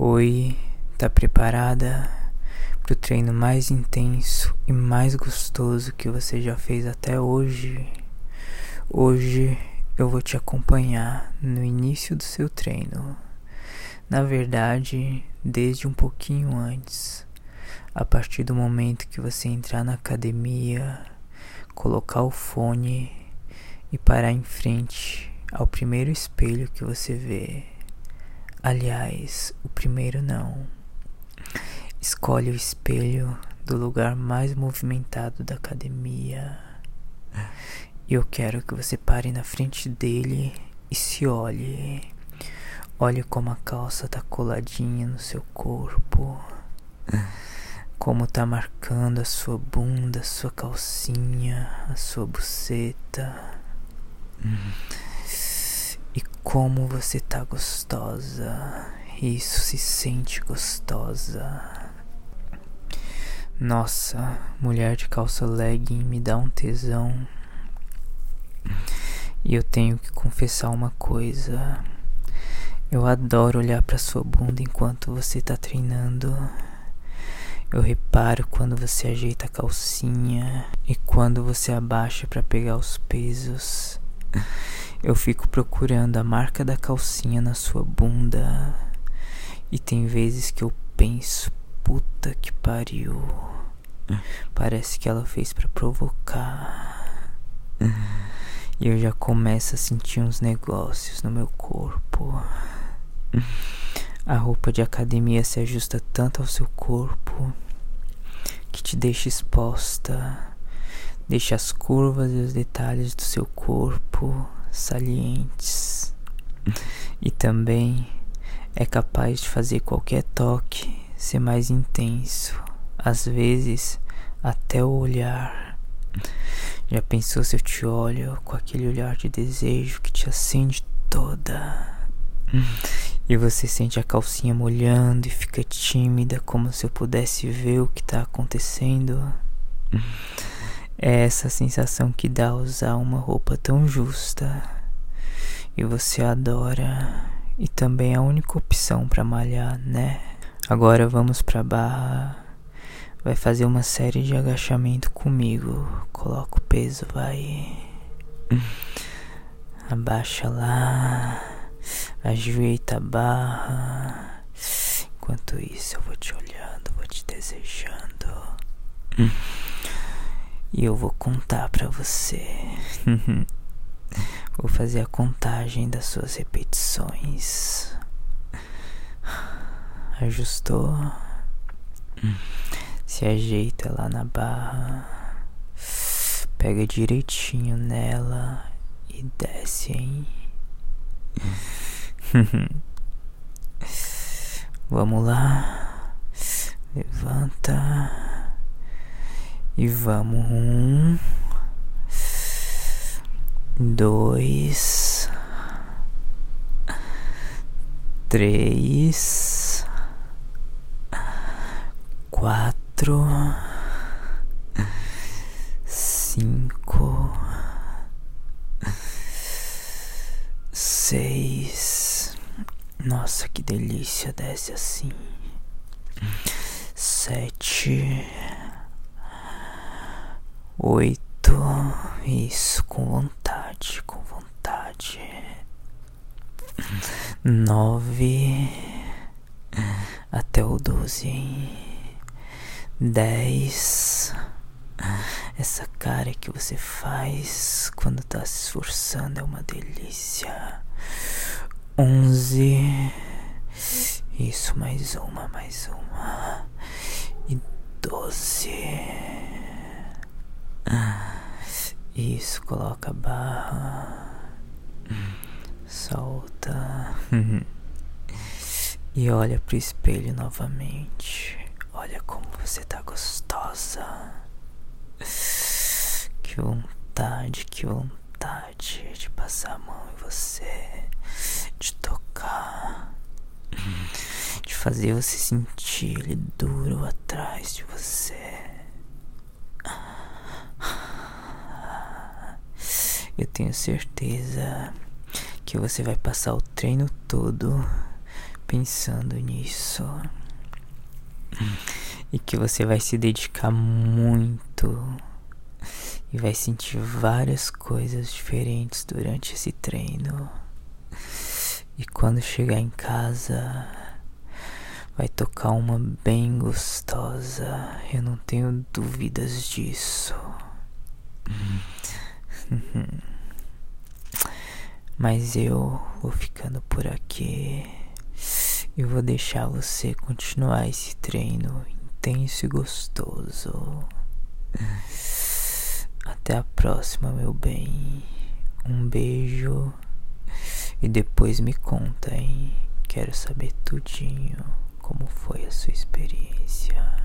Oi, tá preparada pro treino mais intenso e mais gostoso que você já fez até hoje? Hoje eu vou te acompanhar no início do seu treino. Na verdade, desde um pouquinho antes. A partir do momento que você entrar na academia, colocar o fone e parar em frente ao primeiro espelho que você vê Aliás, o primeiro não. Escolhe o espelho do lugar mais movimentado da academia. E eu quero que você pare na frente dele e se olhe. Olhe como a calça tá coladinha no seu corpo. Como tá marcando a sua bunda, a sua calcinha, a sua buceta. Como você tá gostosa. Isso se sente gostosa. Nossa, mulher de calça legging me dá um tesão. E eu tenho que confessar uma coisa. Eu adoro olhar para sua bunda enquanto você tá treinando. Eu reparo quando você ajeita a calcinha e quando você abaixa para pegar os pesos. Eu fico procurando a marca da calcinha na sua bunda. E tem vezes que eu penso, puta que pariu. Parece que ela fez para provocar. E eu já começo a sentir uns negócios no meu corpo. A roupa de academia se ajusta tanto ao seu corpo que te deixa exposta, deixa as curvas e os detalhes do seu corpo salientes e também é capaz de fazer qualquer toque ser mais intenso, às vezes até o olhar. Já pensou se eu te olho com aquele olhar de desejo que te acende toda? E você sente a calcinha molhando e fica tímida, como se eu pudesse ver o que está acontecendo? É essa sensação que dá usar uma roupa tão justa e você adora e também é a única opção para malhar, né? Agora vamos pra barra. Vai fazer uma série de agachamento comigo. Coloca o peso, vai. Abaixa lá. Ajeita a barra. Enquanto isso, eu vou te olhando, vou te desejando. E eu vou contar para você. vou fazer a contagem das suas repetições. Ajustou? Se ajeita lá na barra. Pega direitinho nela e desce, hein? Vamos lá. Levanta. E vamos. Um. Dois. Três. Quatro. Cinco. Seis. Nossa, que delícia desce assim. Sete oito. Isso, com vontade, com vontade. Nove. Até o doze. Dez. Essa cara que você faz quando tá se esforçando é uma delícia. Onze. Isso, mais uma, mais uma. E doze. Isso, coloca a barra. Solta. e olha pro espelho novamente. Olha como você tá gostosa. Que vontade, que vontade de passar a mão em você, de tocar, de fazer você sentir ele duro atrás de você. Eu tenho certeza que você vai passar o treino todo pensando nisso. E que você vai se dedicar muito e vai sentir várias coisas diferentes durante esse treino. E quando chegar em casa, vai tocar uma bem gostosa. Eu não tenho dúvidas disso. Mas eu vou ficando por aqui. Eu vou deixar você continuar esse treino intenso e gostoso. Até a próxima, meu bem. Um beijo. E depois me conta, hein? Quero saber tudinho como foi a sua experiência.